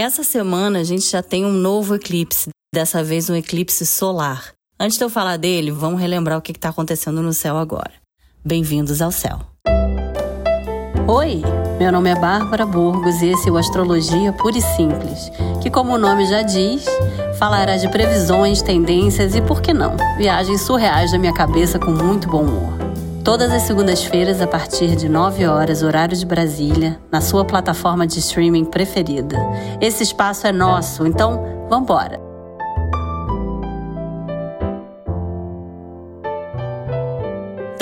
Essa semana a gente já tem um novo eclipse, dessa vez um eclipse solar. Antes de eu falar dele, vamos relembrar o que está acontecendo no céu agora. Bem-vindos ao céu. Oi, meu nome é Bárbara Burgos e esse é o Astrologia Pura e Simples, que, como o nome já diz, falará de previsões, tendências e, por que não, viagens surreais da minha cabeça com muito bom humor. Todas as segundas-feiras, a partir de 9 horas, horário de Brasília, na sua plataforma de streaming preferida. Esse espaço é nosso, então vambora!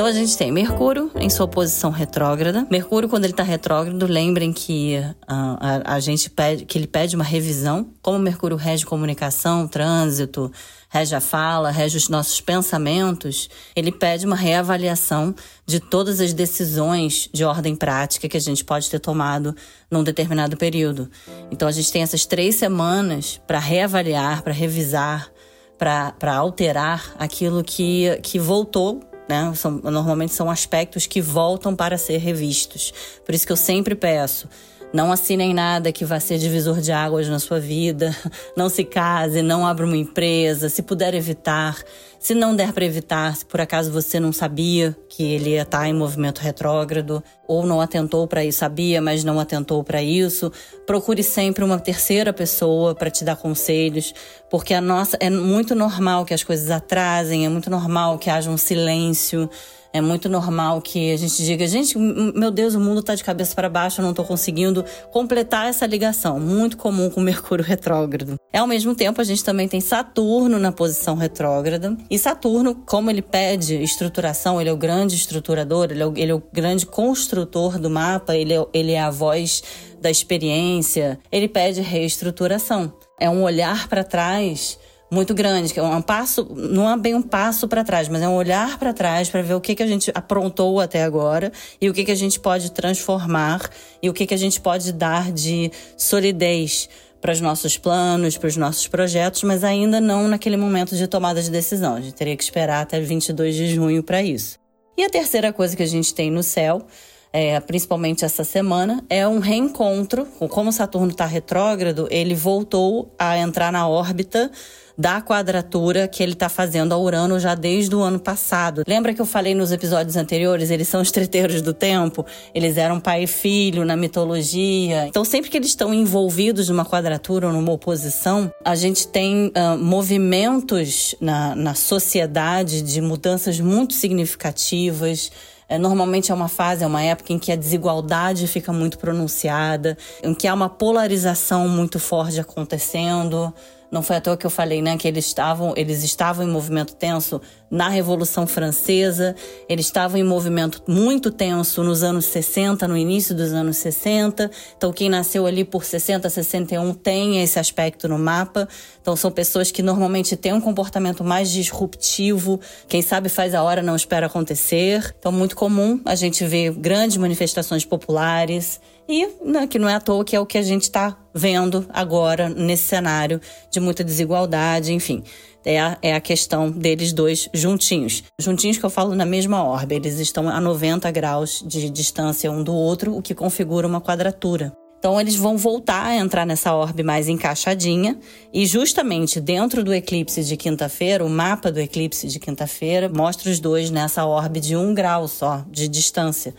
Então a gente tem Mercúrio em sua posição retrógrada. Mercúrio, quando ele está retrógrado, lembrem que uh, a, a, gente pede que ele pede uma revisão. Como Mercúrio rege comunicação, trânsito, rege a fala, rege os nossos pensamentos, ele pede uma reavaliação de todas as decisões de ordem prática que a gente pode ter tomado num determinado período. Então a gente tem essas três semanas para reavaliar, para revisar, para alterar aquilo que, que voltou né? São, normalmente são aspectos que voltam para ser revistos. Por isso que eu sempre peço. Não assinem nada que vá ser divisor de águas na sua vida. Não se case, não abra uma empresa. Se puder evitar, se não der para evitar, se por acaso você não sabia que ele ia estar em movimento retrógrado ou não atentou para isso, sabia, mas não atentou para isso, procure sempre uma terceira pessoa para te dar conselhos, porque a nossa é muito normal que as coisas atrasem, é muito normal que haja um silêncio. É muito normal que a gente diga, gente, meu Deus, o mundo está de cabeça para baixo, eu não estou conseguindo completar essa ligação. Muito comum com Mercúrio retrógrado. É ao mesmo tempo, a gente também tem Saturno na posição retrógrada. E Saturno, como ele pede estruturação, ele é o grande estruturador, ele é o, ele é o grande construtor do mapa, ele é, ele é a voz da experiência, ele pede reestruturação. É um olhar para trás muito grande, que é um passo, não é bem um passo para trás, mas é um olhar para trás para ver o que, que a gente aprontou até agora e o que, que a gente pode transformar e o que, que a gente pode dar de solidez para os nossos planos, para os nossos projetos, mas ainda não naquele momento de tomada de decisão. A gente teria que esperar até 22 de junho para isso. E a terceira coisa que a gente tem no céu é, principalmente essa semana, é um reencontro. Como Saturno está retrógrado, ele voltou a entrar na órbita da quadratura que ele está fazendo a Urano já desde o ano passado. Lembra que eu falei nos episódios anteriores? Eles são os treteiros do tempo. Eles eram pai e filho na mitologia. Então, sempre que eles estão envolvidos numa quadratura ou numa oposição, a gente tem uh, movimentos na, na sociedade de mudanças muito significativas. É, normalmente é uma fase, é uma época em que a desigualdade fica muito pronunciada, em que há uma polarização muito forte acontecendo. Não foi à toa que eu falei, né, que eles estavam, eles estavam em movimento tenso na Revolução Francesa, eles estavam em movimento muito tenso nos anos 60, no início dos anos 60. Então, quem nasceu ali por 60, 61 tem esse aspecto no mapa. Então, são pessoas que normalmente têm um comportamento mais disruptivo, quem sabe faz a hora, não espera acontecer. Então, muito comum a gente ver grandes manifestações populares e né, que não é à toa que é o que a gente está vendo agora nesse cenário de muita desigualdade, enfim. É a, é a questão deles dois juntinhos. Juntinhos que eu falo na mesma órbita, eles estão a 90 graus de distância um do outro, o que configura uma quadratura. Então eles vão voltar a entrar nessa orbe mais encaixadinha e justamente dentro do eclipse de quinta-feira, o mapa do eclipse de quinta-feira mostra os dois nessa orbe de um grau só de distância.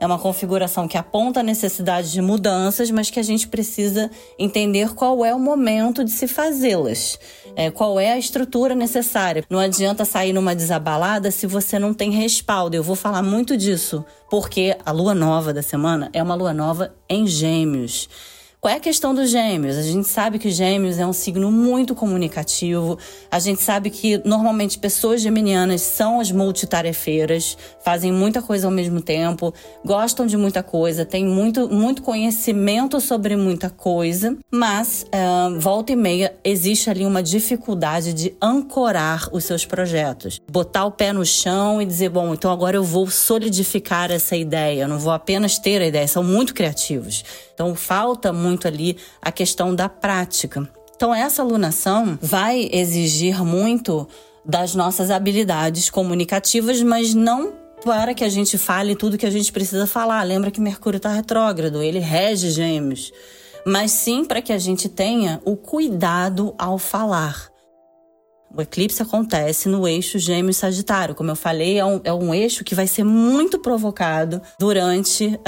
É uma configuração que aponta a necessidade de mudanças, mas que a gente precisa entender qual é o momento de se fazê-las. É, qual é a estrutura necessária. Não adianta sair numa desabalada se você não tem respaldo. Eu vou falar muito disso, porque a lua nova da semana é uma lua nova em Gêmeos. Qual é a questão dos gêmeos? A gente sabe que gêmeos é um signo muito comunicativo. A gente sabe que normalmente pessoas geminianas são as multitarefeiras, fazem muita coisa ao mesmo tempo, gostam de muita coisa, têm muito, muito conhecimento sobre muita coisa, mas uh, volta e meia existe ali uma dificuldade de ancorar os seus projetos. Botar o pé no chão e dizer, bom, então agora eu vou solidificar essa ideia, eu não vou apenas ter a ideia, são muito criativos. Então falta muito ali a questão da prática. Então essa alunação vai exigir muito das nossas habilidades comunicativas, mas não para que a gente fale tudo que a gente precisa falar. Lembra que Mercúrio está retrógrado, ele rege gêmeos. mas sim para que a gente tenha o cuidado ao falar. O eclipse acontece no eixo Gêmeo Sagitário. Como eu falei, é um, é um eixo que vai ser muito provocado durante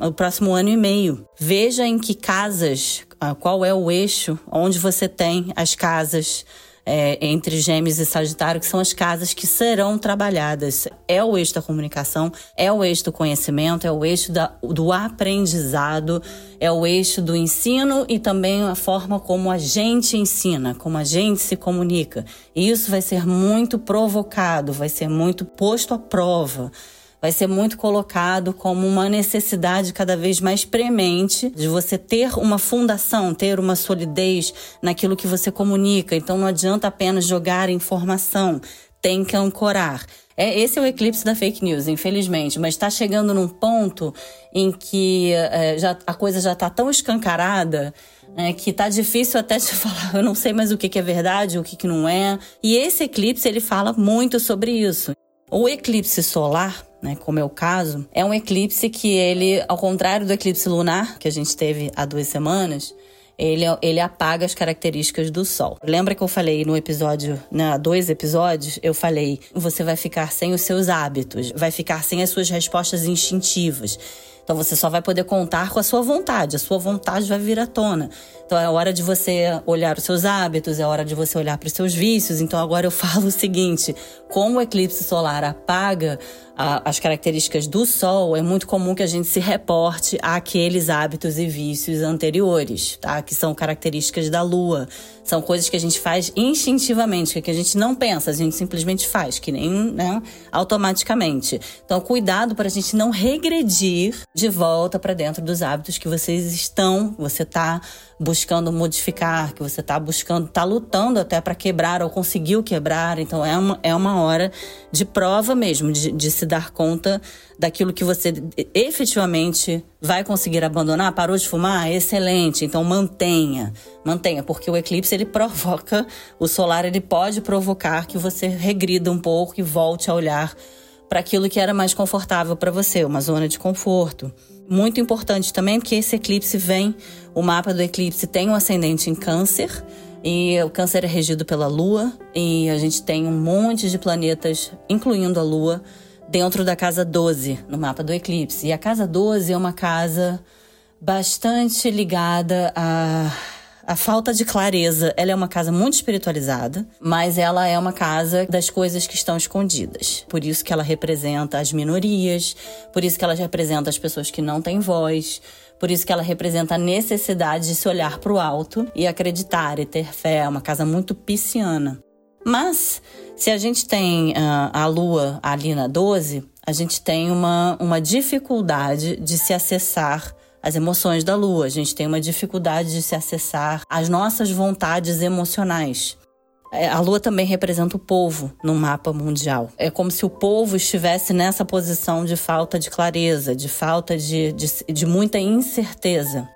um, o próximo ano e meio. Veja em que casas, uh, qual é o eixo onde você tem as casas é, entre Gêmeos e Sagitário, que são as casas que serão trabalhadas. É o eixo da comunicação, é o eixo do conhecimento, é o eixo da, do aprendizado, é o eixo do ensino e também a forma como a gente ensina, como a gente se comunica. E isso vai ser muito provocado, vai ser muito posto à prova vai ser muito colocado como uma necessidade cada vez mais premente de você ter uma fundação, ter uma solidez naquilo que você comunica. Então não adianta apenas jogar informação, tem que ancorar. É, esse é o eclipse da fake news, infelizmente, mas está chegando num ponto em que é, já, a coisa já está tão escancarada é, que tá difícil até de falar, eu não sei mais o que, que é verdade, o que, que não é. E esse eclipse ele fala muito sobre isso. O eclipse solar, né, como é o caso, é um eclipse que ele, ao contrário do eclipse lunar que a gente teve há duas semanas, ele, ele apaga as características do Sol. Lembra que eu falei no episódio, né, dois episódios, eu falei, você vai ficar sem os seus hábitos, vai ficar sem as suas respostas instintivas. Então você só vai poder contar com a sua vontade, a sua vontade vai vir à tona. Então é hora de você olhar os seus hábitos, é hora de você olhar para os seus vícios. Então agora eu falo o seguinte: como o eclipse solar apaga a, as características do Sol, é muito comum que a gente se reporte àqueles hábitos e vícios anteriores, tá? Que são características da Lua. São coisas que a gente faz instintivamente, que a gente não pensa, a gente simplesmente faz, que nem né, automaticamente. Então, cuidado para a gente não regredir de volta para dentro dos hábitos que vocês estão, você está buscando modificar, que você está buscando, está lutando até para quebrar ou conseguiu quebrar. Então é uma, é uma hora de prova mesmo, de, de se dar conta daquilo que você efetivamente vai conseguir abandonar. Parou de fumar? Excelente. Então mantenha, mantenha, porque o eclipse ele provoca, o solar ele pode provocar que você regrida um pouco e volte a olhar para aquilo que era mais confortável para você, uma zona de conforto. Muito importante também que esse eclipse vem, o mapa do eclipse tem um ascendente em Câncer, e o Câncer é regido pela Lua, e a gente tem um monte de planetas, incluindo a Lua, dentro da casa 12 no mapa do eclipse. E a casa 12 é uma casa bastante ligada a a falta de clareza, ela é uma casa muito espiritualizada, mas ela é uma casa das coisas que estão escondidas. Por isso que ela representa as minorias, por isso que ela representa as pessoas que não têm voz, por isso que ela representa a necessidade de se olhar para o alto e acreditar e ter fé. É uma casa muito pisciana. Mas, se a gente tem uh, a lua ali na 12, a gente tem uma, uma dificuldade de se acessar as emoções da lua. A gente tem uma dificuldade de se acessar às nossas vontades emocionais. É, a lua também representa o povo no mapa mundial. É como se o povo estivesse nessa posição de falta de clareza, de falta de, de, de muita incerteza.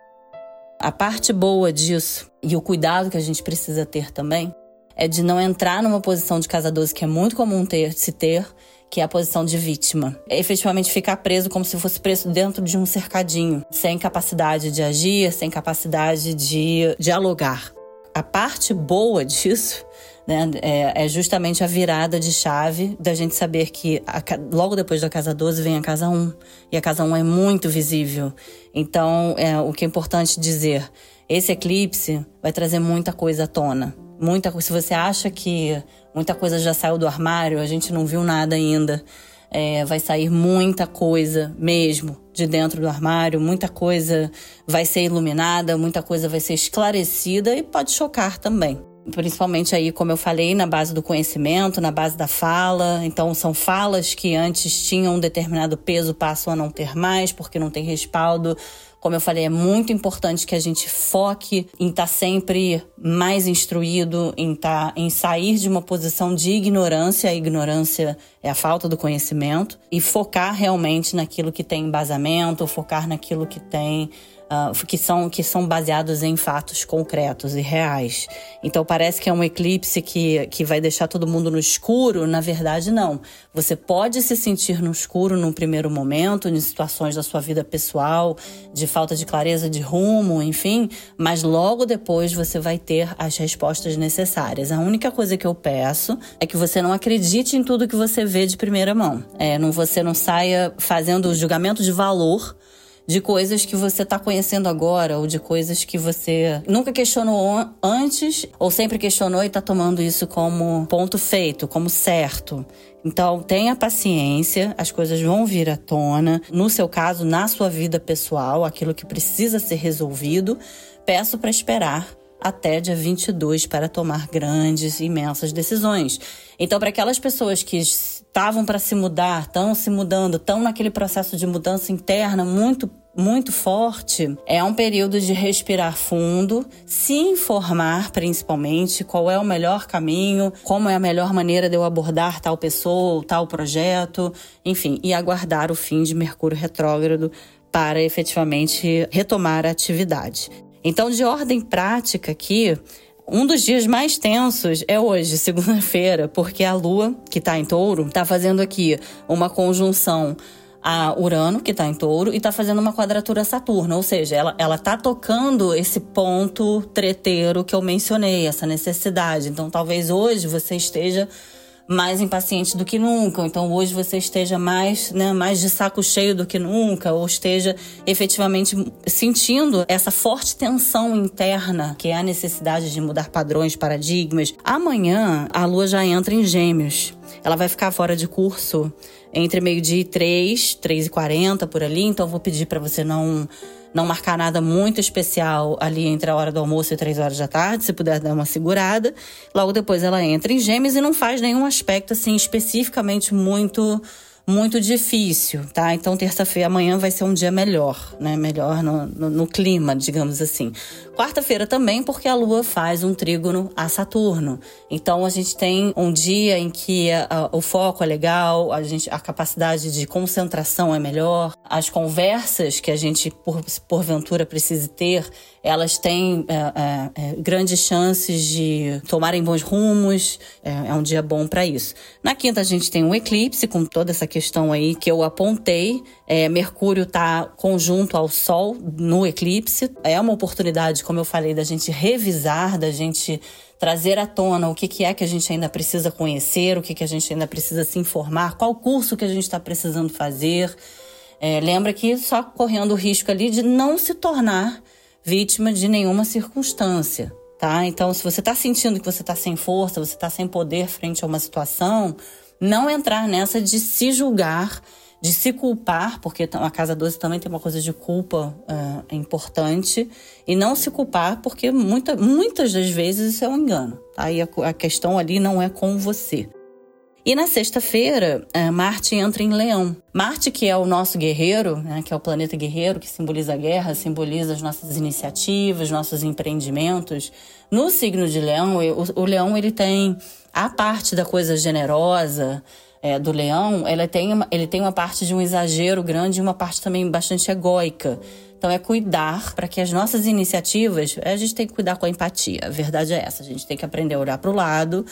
A parte boa disso, e o cuidado que a gente precisa ter também, é de não entrar numa posição de casa 12 que é muito comum ter, se ter, que é a posição de vítima. É efetivamente ficar preso como se fosse preso dentro de um cercadinho, sem capacidade de agir, sem capacidade de dialogar. A parte boa disso né, é, é, justamente a virada de chave da gente saber que a, logo depois da casa 12 vem a casa 1. E a casa 1 é muito visível. Então, é, o que é importante dizer, esse eclipse vai trazer muita coisa à tona. Muita, se você acha que Muita coisa já saiu do armário, a gente não viu nada ainda. É, vai sair muita coisa mesmo de dentro do armário, muita coisa vai ser iluminada, muita coisa vai ser esclarecida e pode chocar também. Principalmente aí, como eu falei, na base do conhecimento, na base da fala. Então, são falas que antes tinham um determinado peso, passam a não ter mais, porque não tem respaldo como eu falei, é muito importante que a gente foque em estar tá sempre mais instruído, em, tá, em sair de uma posição de ignorância. A ignorância é a falta do conhecimento. E focar realmente naquilo que tem embasamento, focar naquilo que tem uh, que, são, que são baseados em fatos concretos e reais. Então parece que é um eclipse que, que vai deixar todo mundo no escuro. Na verdade, não. Você pode se sentir no escuro num primeiro momento, em situações da sua vida pessoal, de falta de clareza de rumo, enfim, mas logo depois você vai ter as respostas necessárias. A única coisa que eu peço é que você não acredite em tudo que você vê de primeira mão. É, não, você não saia fazendo julgamento de valor de coisas que você está conhecendo agora ou de coisas que você nunca questionou antes ou sempre questionou e está tomando isso como ponto feito, como certo. Então, tenha paciência, as coisas vão vir à tona. No seu caso, na sua vida pessoal, aquilo que precisa ser resolvido, peço para esperar até dia 22 para tomar grandes, imensas decisões. Então, para aquelas pessoas que estavam para se mudar, estão se mudando, estão naquele processo de mudança interna muito muito forte, é um período de respirar fundo, se informar principalmente qual é o melhor caminho, como é a melhor maneira de eu abordar tal pessoa, tal projeto, enfim, e aguardar o fim de Mercúrio retrógrado para efetivamente retomar a atividade. Então, de ordem prática aqui, um dos dias mais tensos é hoje, segunda-feira, porque a Lua, que está em touro, está fazendo aqui uma conjunção a Urano, que está em touro, e está fazendo uma quadratura a Saturno. Ou seja, ela, ela tá tocando esse ponto treteiro que eu mencionei, essa necessidade. Então, talvez hoje você esteja mais impaciente do que nunca, então hoje você esteja mais, né, mais de saco cheio do que nunca, ou esteja efetivamente sentindo essa forte tensão interna, que é a necessidade de mudar padrões, paradigmas. Amanhã a lua já entra em Gêmeos. Ela vai ficar fora de curso entre meio-dia e três, três e quarenta por ali, então vou pedir para você não não marcar nada muito especial ali entre a hora do almoço e três horas da tarde, se puder dar uma segurada. Logo depois ela entra em Gêmeos e não faz nenhum aspecto assim especificamente muito muito difícil, tá? Então, terça-feira, amanhã vai ser um dia melhor, né? Melhor no, no, no clima, digamos assim. Quarta-feira também, porque a Lua faz um trígono a Saturno. Então, a gente tem um dia em que a, a, o foco é legal, a, gente, a capacidade de concentração é melhor, as conversas que a gente, por, porventura, precise ter elas têm é, é, é, grandes chances de tomarem bons rumos. É, é um dia bom para isso. Na quinta, a gente tem um eclipse, com toda essa questão aí que eu apontei. É, Mercúrio está conjunto ao Sol no eclipse. É uma oportunidade, como eu falei, da gente revisar, da gente trazer à tona o que, que é que a gente ainda precisa conhecer, o que, que a gente ainda precisa se informar, qual curso que a gente está precisando fazer. É, lembra que só correndo o risco ali de não se tornar vítima de nenhuma circunstância, tá? Então, se você está sentindo que você está sem força, você está sem poder frente a uma situação, não entrar nessa de se julgar, de se culpar, porque a casa 12 também tem uma coisa de culpa uh, importante, e não se culpar, porque muita, muitas das vezes isso é um engano, tá? E a, a questão ali não é com você. E na sexta-feira, é, Marte entra em Leão. Marte, que é o nosso guerreiro, né, que é o planeta guerreiro, que simboliza a guerra, simboliza as nossas iniciativas, nossos empreendimentos. No signo de Leão, o, o Leão ele tem a parte da coisa generosa, é, do leão, ele tem, uma, ele tem uma parte de um exagero grande e uma parte também bastante egóica. Então é cuidar para que as nossas iniciativas, a gente tem que cuidar com a empatia. A verdade é essa, a gente tem que aprender a olhar para o lado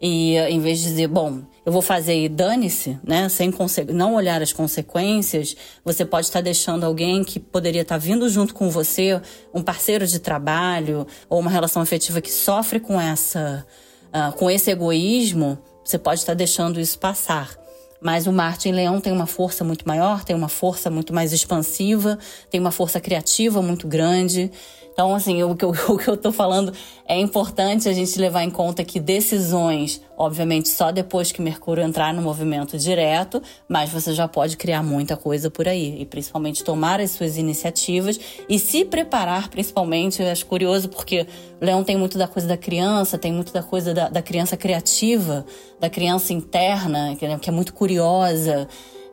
e em vez de dizer, bom, eu vou fazer e dane-se, né? Sem não olhar as consequências, você pode estar deixando alguém que poderia estar vindo junto com você, um parceiro de trabalho ou uma relação afetiva que sofre com essa, uh, com esse egoísmo, você pode estar deixando isso passar. Mas o Marte em Leão tem uma força muito maior, tem uma força muito mais expansiva, tem uma força criativa muito grande. Então, assim, o que, eu, o que eu tô falando é importante a gente levar em conta que decisões, obviamente, só depois que Mercúrio entrar no movimento direto, mas você já pode criar muita coisa por aí. E principalmente tomar as suas iniciativas e se preparar, principalmente. Eu acho curioso porque o Leão tem muito da coisa da criança, tem muito da coisa da, da criança criativa, da criança interna, que, que é muito curiosa.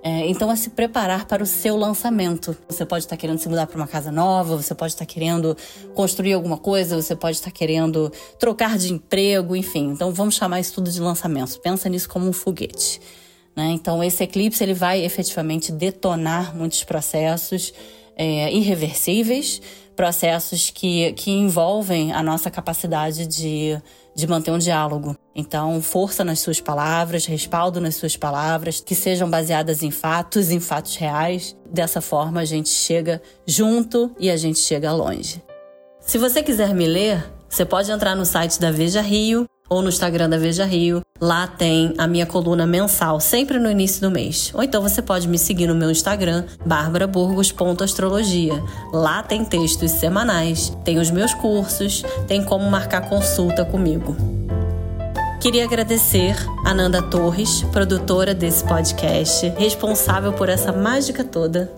É, então, é se preparar para o seu lançamento. Você pode estar querendo se mudar para uma casa nova, você pode estar querendo construir alguma coisa, você pode estar querendo trocar de emprego, enfim. Então, vamos chamar isso tudo de lançamento. Pensa nisso como um foguete. Né? Então, esse eclipse ele vai efetivamente detonar muitos processos. é, irreversíveis, processos que, que envolvem a nossa capacidade de, de manter um diálogo. Então, força nas suas palavras, respaldo nas suas palavras, que sejam baseadas em fatos, em fatos reais. Dessa forma, a gente chega junto e a gente chega longe. Se você quiser me ler, você pode entrar no site da Veja Rio ou no Instagram da Veja Rio. Lá tem a minha coluna mensal, sempre no início do mês. Ou então você pode me seguir no meu Instagram, barbaraburgos.astrologia. Lá tem textos semanais, tem os meus cursos, tem como marcar consulta comigo. Queria agradecer a Nanda Torres, produtora desse podcast, responsável por essa mágica toda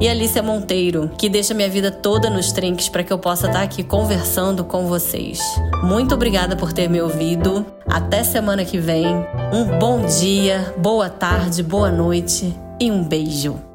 e Alicia Monteiro, que deixa minha vida toda nos trinques para que eu possa estar aqui conversando com vocês. Muito obrigada por ter me ouvido. Até semana que vem. Um bom dia, boa tarde, boa noite e um beijo.